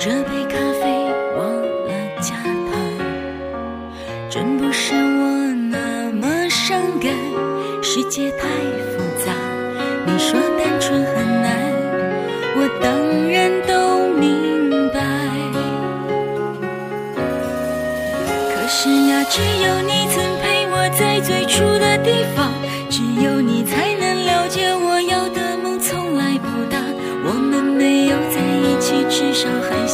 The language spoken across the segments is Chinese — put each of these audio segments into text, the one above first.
这杯咖啡忘了加糖，真不是我那么伤感。世界太复杂，你说单纯很难，我当然都明白。可是呀，只有你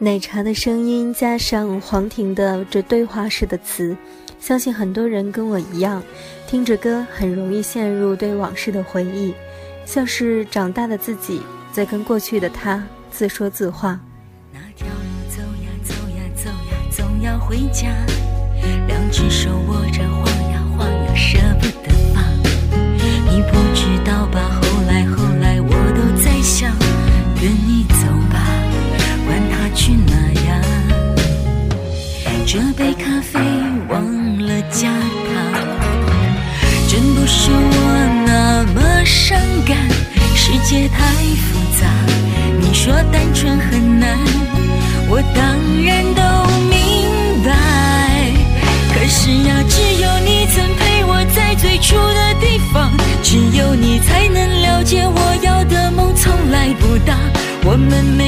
奶茶的声音加上黄婷的这对话式的词，相信很多人跟我一样，听着歌很容易陷入对往事的回忆，像是长大的自己在跟过去的他自说自话。那条路走呀走呀走呀，总要回家。两只手握着晃呀晃呀，舍不得放。你不知道吧？后来后来，我都在想，跟你这杯咖啡忘了加糖，真不是我那么伤感。世界太复杂，你说单纯很难，我当然都明白。可是呀，只有你曾陪我在最初的地方，只有你才能了解我要的梦从来不大。我们没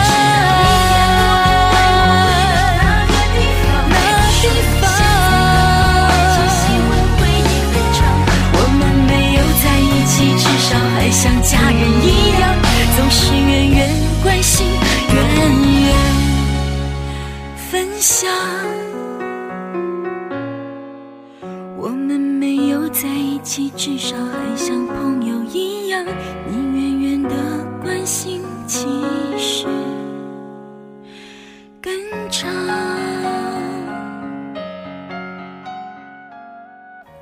起，至少还像朋友一样，你远远的关心，其实。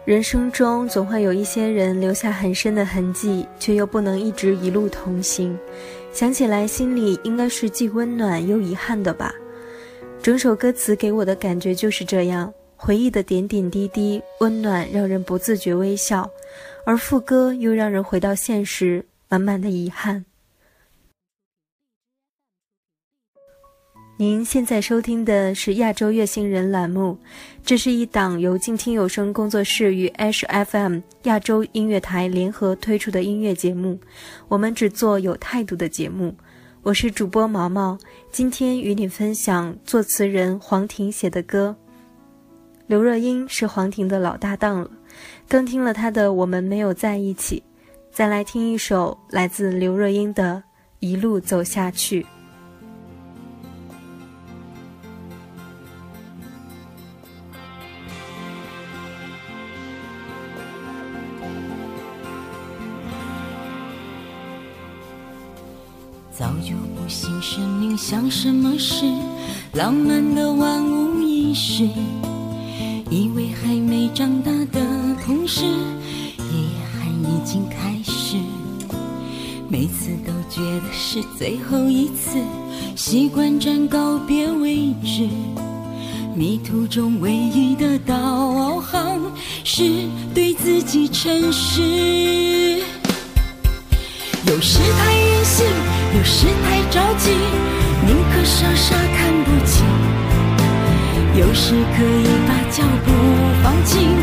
人生中总会有一些人留下很深的痕迹，却又不能一直一路同行。想起来，心里应该是既温暖又遗憾的吧。整首歌词给我的感觉就是这样，回忆的点点滴滴，温暖让人不自觉微笑，而副歌又让人回到现实，满满的遗憾。您现在收听的是亚洲乐星人栏目，这是一档由静听有声工作室与 H FM 亚洲音乐台联合推出的音乐节目。我们只做有态度的节目。我是主播毛毛，今天与你分享作词人黄婷写的歌。刘若英是黄婷的老搭档了，刚听了她的《我们没有在一起》，再来听一首来自刘若英的《一路走下去》。早就不信生命像什么事，浪漫的万无一失，以为还没长大的同时，遗憾已经开始。每次都觉得是最后一次，习惯站告别位置。迷途中唯一的导航是对自己诚实。有时太任性，有时太着急，宁可傻傻看不清。有时可以把脚步放轻，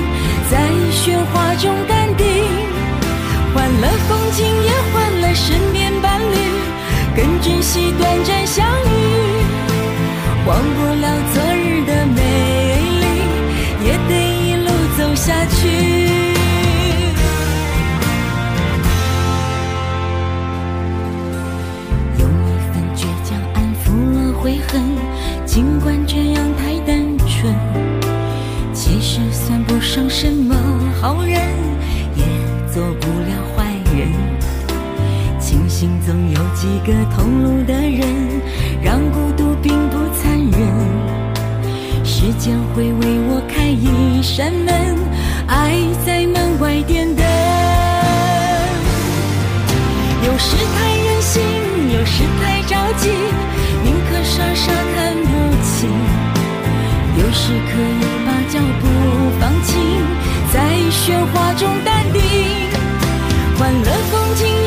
在喧哗中淡定。换了风景，也换了身边伴侣，更珍惜短暂相遇。忘不了昨日的美丽，也得一路走下去。用一份倔强安抚了悔恨，尽管这样太单其实算不上什么好人，也做不了坏人。庆幸总有几个同路的人，让孤独并不残忍。时间会为我开一扇门，爱在门外点灯。有时太任性，有时太着急，宁可傻傻看不。是可以把脚步放轻，在喧哗中淡定。换了风景，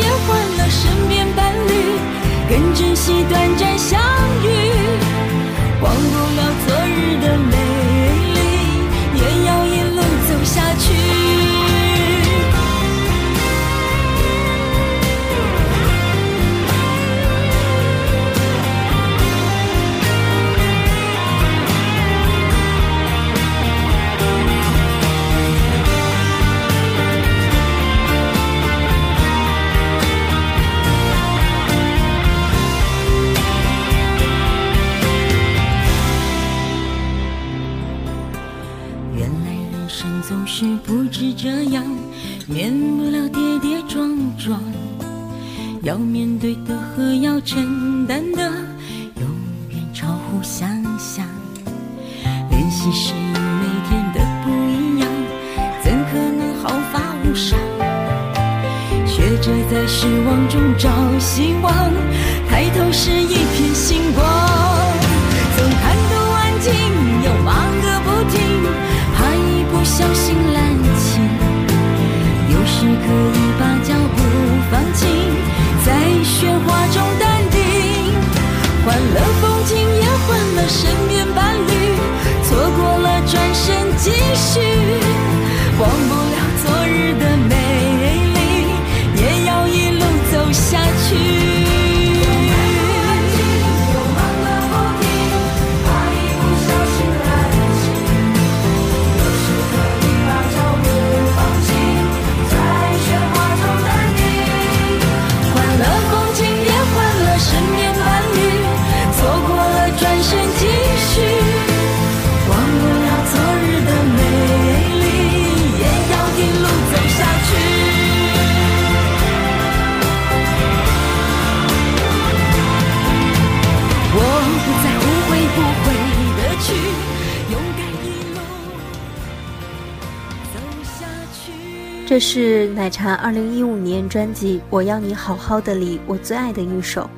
中找希望，是奶茶2015年专辑《我要你好好的》里我最爱的一首。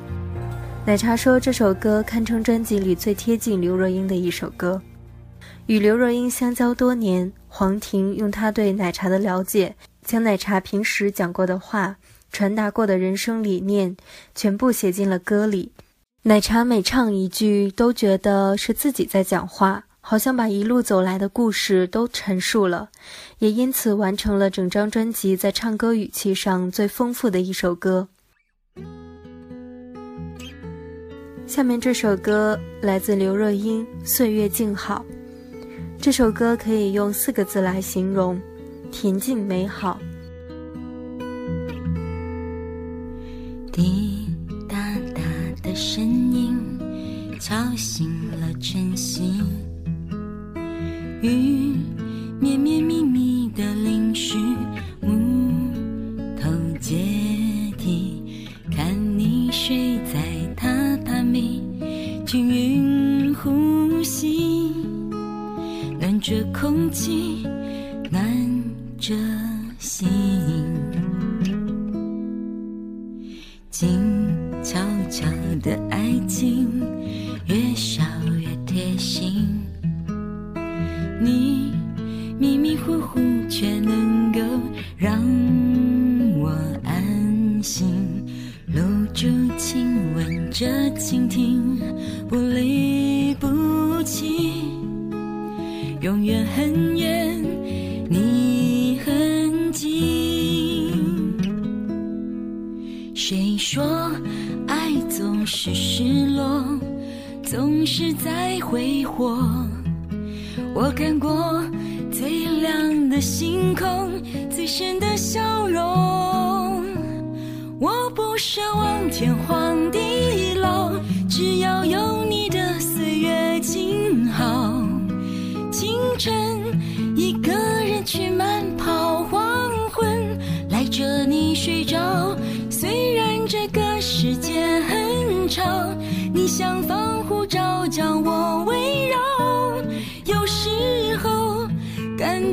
奶茶说这首歌堪称专辑里最贴近刘若英的一首歌。与刘若英相交多年，黄婷用她对奶茶的了解，将奶茶平时讲过的话、传达过的人生理念，全部写进了歌里。奶茶每唱一句，都觉得是自己在讲话，好像把一路走来的故事都陈述了，也因此完成了整张专辑在唱歌语气上最丰富的一首歌。下面这首歌来自刘若英，《岁月静好》。这首歌可以用四个字来形容：恬静美好。滴答答的声音敲醒了晨曦，雨绵绵密密的淋湿木头阶梯，看你睡在榻榻米，均匀呼吸，暖着空气，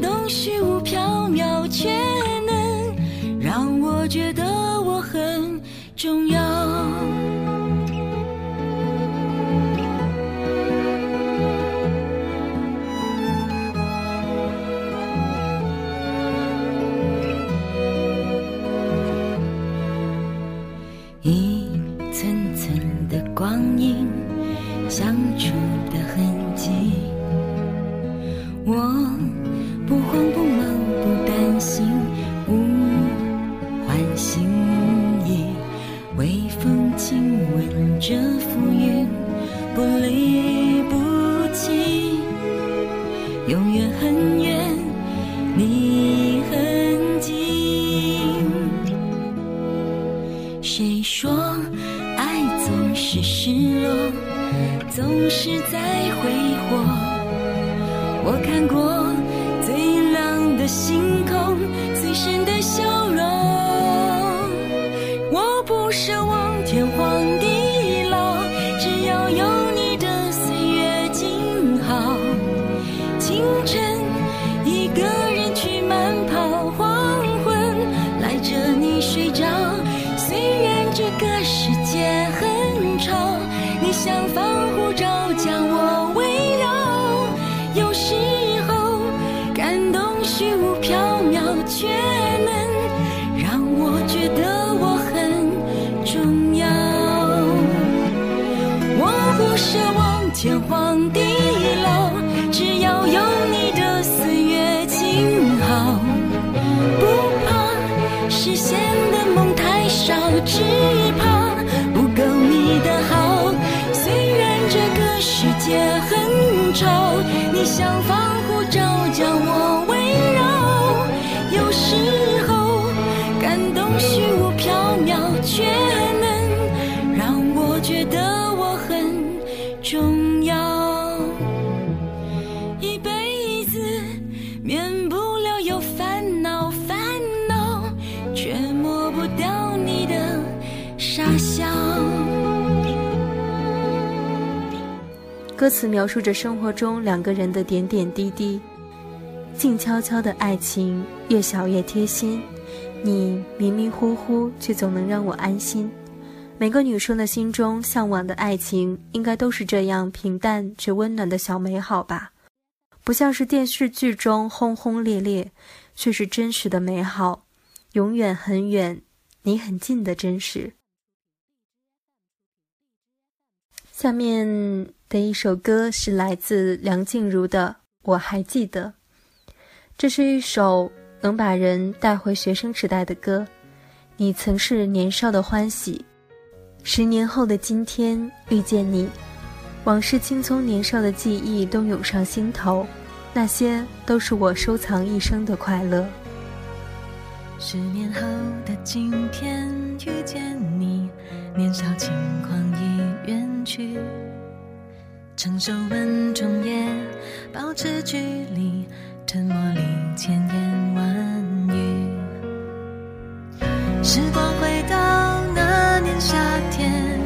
动虚无缥缈，却能让我觉得我很重要。永远很远，你很近。谁说爱总是失落，总是在挥霍？我看过最亮的星空，最深的笑容。我不奢觉得我很重要。我不奢望天荒地歌词描述着生活中两个人的点点滴滴，静悄悄的爱情，越小越贴心。你迷迷糊糊，却总能让我安心。每个女生的心中向往的爱情，应该都是这样平淡却温暖的小美好吧？不像是电视剧中轰轰烈烈，却是真实的美好，永远很远，你很近的真实。下面的一首歌是来自梁静茹的《我还记得》，这是一首能把人带回学生时代的歌。你曾是年少的欢喜，十年后的今天遇见你，往事青葱年少的记忆都涌上心头，那些都是我收藏一生的快乐。十年后的今天遇见你，年少轻狂已远去，承受万重夜，保持距离，沉默里千言万语。时光回到那年夏天，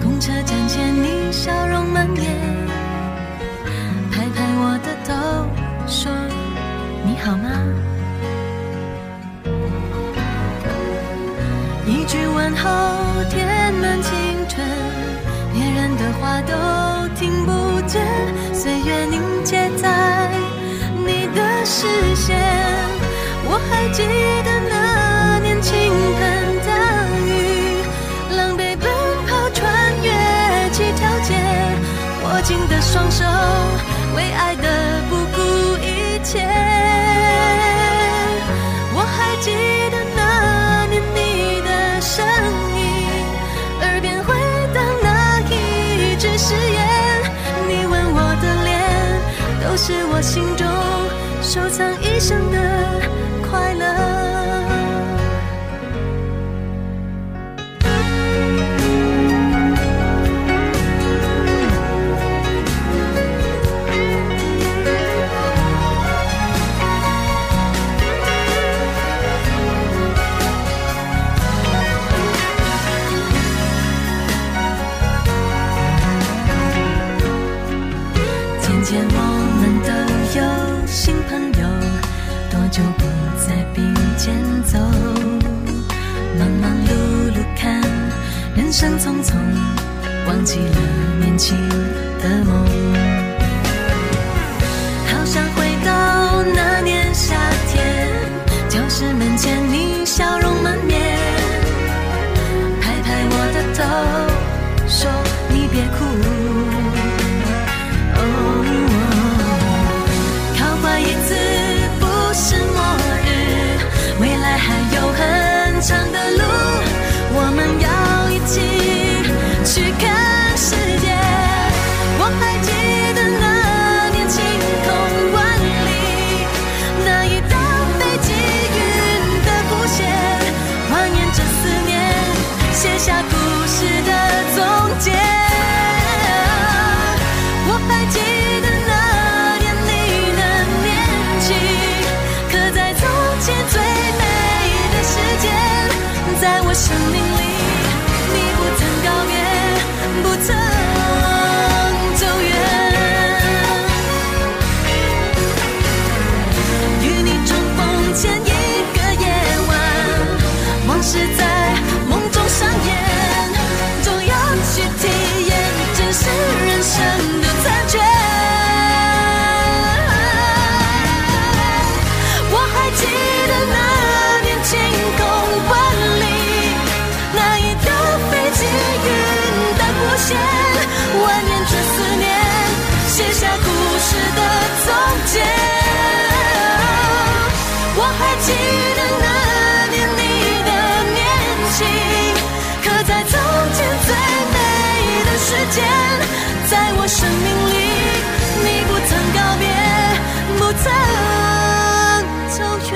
公车站前，你笑容满面，拍拍我的头说：「你好吗？」一句问候填满青春，别人的话都听不。岁月凝结在你的视线。我还记得那年倾盆大雨，狼狈奔跑穿越几条街，握紧的双手，为爱的不顾一切。是我心中收藏一生的快乐。前走忙忙碌碌看人生匆匆忘记了年轻的梦。生命里你不曾告别不曾走远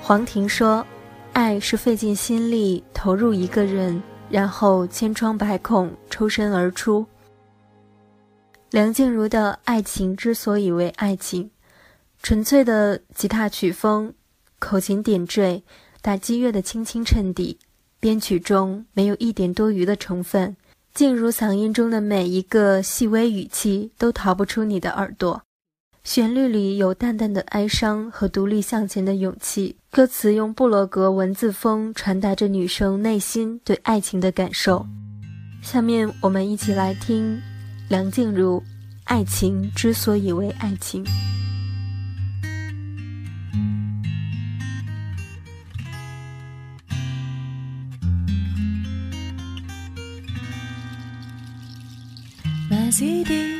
黄婷说爱是费尽心力投入一个人然后千疮百孔抽身而出。”梁静茹的爱情之所以为爱情，纯粹的吉他曲风，口琴点缀，打击乐的轻轻衬底，编曲中没有一点多余的成分。静茹嗓音中的每一个细微语气都逃不出你的耳朵。旋律里有淡淡的哀伤和独立向前的勇气，歌词用布罗格文字风传达着女生内心对爱情的感受。下面我们一起来听梁静茹《爱情之所以为爱情》。买 CD。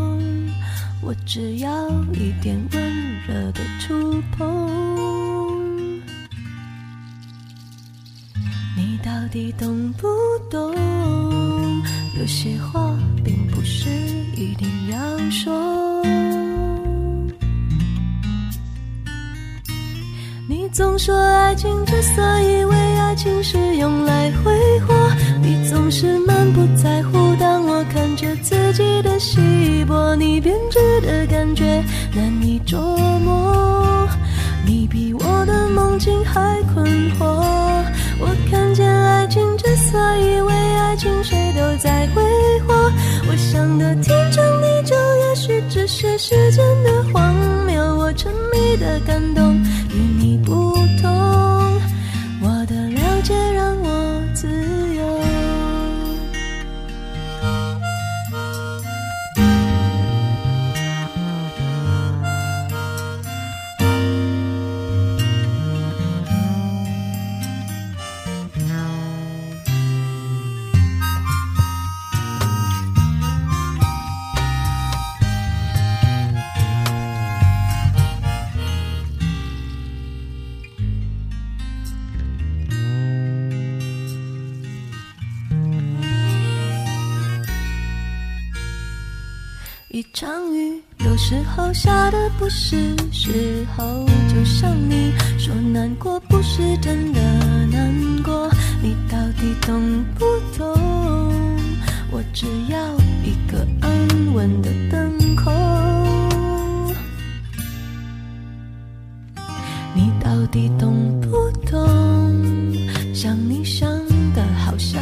只要一点温热的触碰，你到底懂不懂？有些话并不是一定要说。你总说爱情之所以为爱情是用来挥霍，你总是满不在乎。我看着自己的稀薄，你编织的感觉难以捉摸。你比我的梦境还困惑。我看见爱情之所以为爱情，谁都在挥霍。我想的天长地久，也许只是时间的荒谬。我沉迷的感动时候下的不是时候。就像你说难过不是真的难过，你到底懂不懂？我只要一个安稳的等候。你到底懂不懂？想你想的好像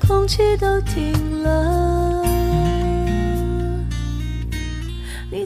空气都停了。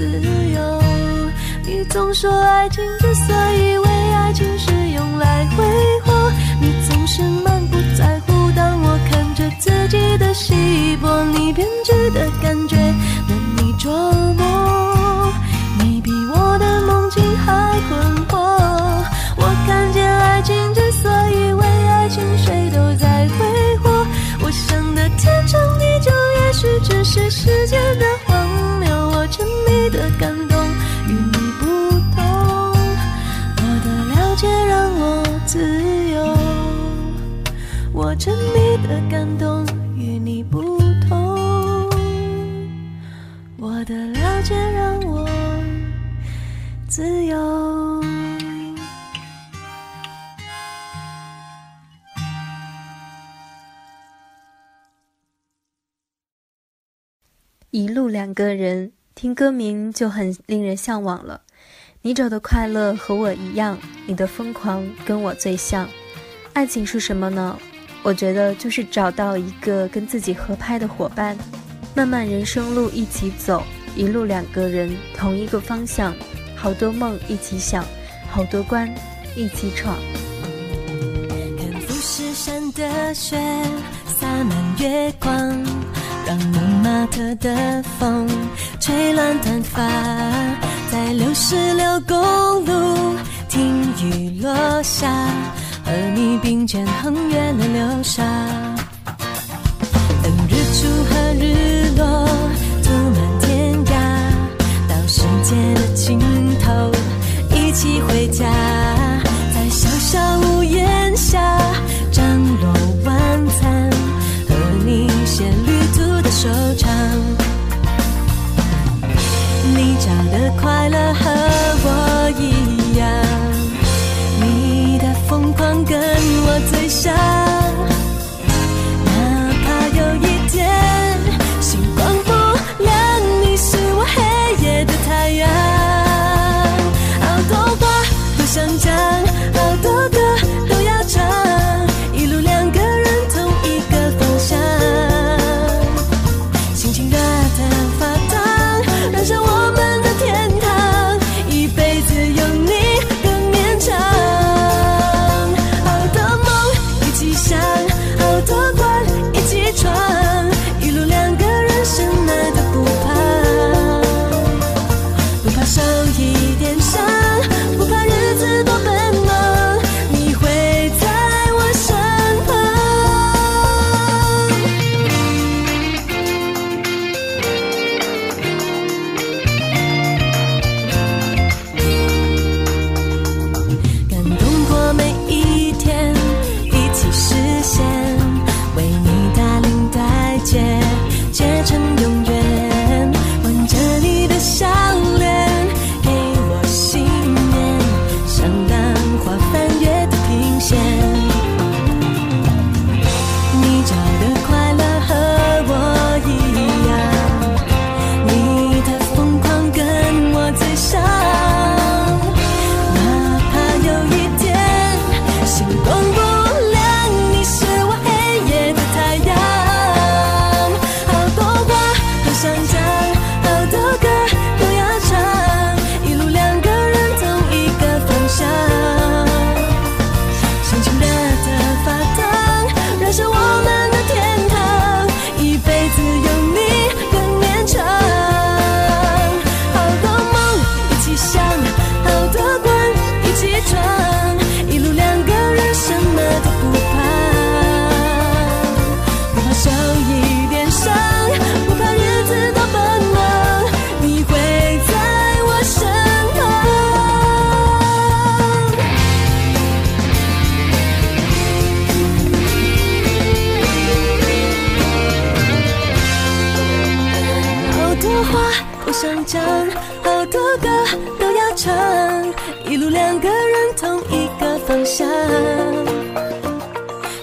自由。你总说爱情之所以为爱情两个人，听歌名就很令人向往了。你找的快乐和我一样，你的疯狂跟我最像。爱情是什么呢？我觉得就是找到一个跟自己合拍的伙伴，漫漫人生路一起走，一路两个人，同一个方向，好多梦一起想，好多关一起闯。看富士山的雪洒满月光，让蒙马特的风吹乱短发，在六十六公路听雨落下，和你并肩横越了流沙，等日出和日落涂满天涯，到世界的尽头一起回家，在小小屋檐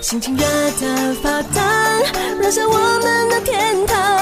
心情热的发烫，燃烧我们的天堂。